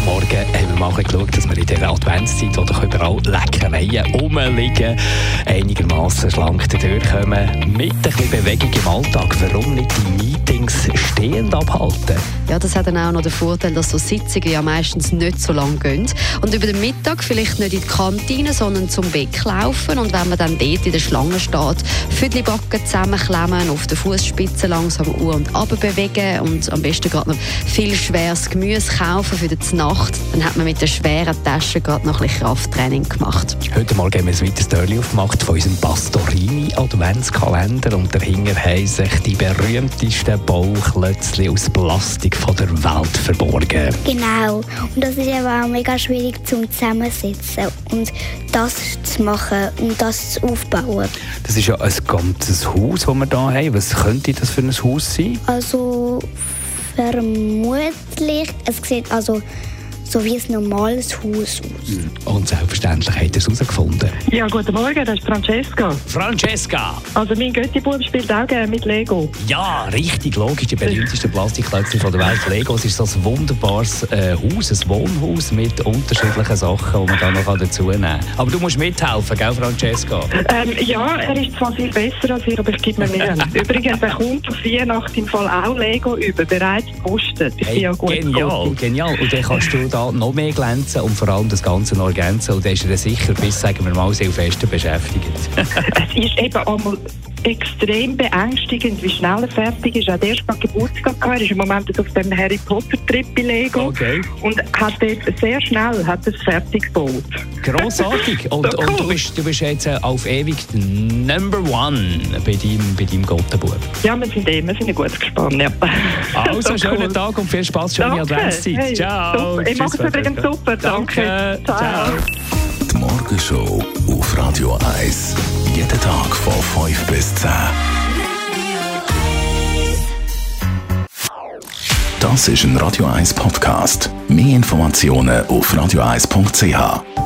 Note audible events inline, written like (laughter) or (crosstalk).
Heute Morgen haben wir mal geschaut, dass wir in dieser Adventszeit, wo doch überall Leckereien rumliegen, einigermaßen schlank durchkommen. Mit ein bisschen Bewegung im Alltag. Warum nicht die Meetings stehend abhalten? Ja, das hat dann auch noch den Vorteil, dass so Sitzungen ja meistens nicht so lang gehen. Und über den Mittag vielleicht nicht in die Kantine, sondern zum Weg laufen. Und wenn man dann dort in der Schlange steht, Füdlibacken zusammenklemmen, auf den Fußspitzen langsam uhr und runter bewegen und am besten gerade noch viel schweres Gemüse kaufen für die Nacht. Dann hat man mit der schweren Tasche gerade noch ein bisschen Krafttraining gemacht. Heute Morgen haben wir ein weiteres Türchen aufgemacht von unserem Pastorini Adventskalender und dahinter haben sich die berühmtesten Bauklötzchen aus Plastik von der Welt verborgen. Genau. Und das ist aber auch mega schwierig zum Zusammensetzen und das zu machen und das zu aufbauen. Das ist ja ein ganzes Haus, das wir hier haben. Was könnte das für ein Haus sein? Also vermutlich, es sieht also so wie ein normales Haus aus. Und selbstverständlich hat er es herausgefunden. Ja, guten Morgen, das ist Francesca. Francesca! Also mein Götti-Bub spielt auch gerne mit Lego. Ja, richtig logisch. Die berühmtesten Plastikklötzchen der Welt. Lego es ist so ein wunderbares äh, Haus, ein Wohnhaus mit unterschiedlichen Sachen, die man da noch dazu nehmen kann. Aber du musst mithelfen, gell, Francesca? Ähm, ja, er ist zwar viel besser als ich, aber ich gebe mir Mühe. (laughs) Übrigens, er kommt auf Weihnachten im Fall auch Lego über, bereits gepostet. Ich bin Hey, ja gut genial, genial. Und dann kannst du da noch mehr glänzen und vor allem das Ganze noch ergänzen. Und dann ist er sicher bis, sagen wir mal, Silvester beschäftigt. (laughs) Es ist eben einmal extrem beängstigend, wie schnell er fertig ist. Er hat erst mal Geburtstag gehabt. Er ist im Moment auf dem Harry Potter Trip bei Lego. Okay. Und hat dort sehr schnell hat es fertig gebaut. Grossartig. (laughs) Und, So und du, cool. bist, du bist jetzt äh, auf ewig Number One bei deinem, bei deinem Gottenbub. Ja, wir sind eh, wir sind ein gutes gespannt. Ja. Also, (laughs) So schönen cool. Tag und viel Spaß, schöne. Adventszeit. Hey, Ciao. super. Es Tschüss, übrigens super. Danke. Danke. Ciao. Ciao. Die Morgenshow auf Radio 1. Jeden Tag von 5 bis 10. Das ist ein Radio 1 Podcast. Mehr Informationen auf radio1.ch.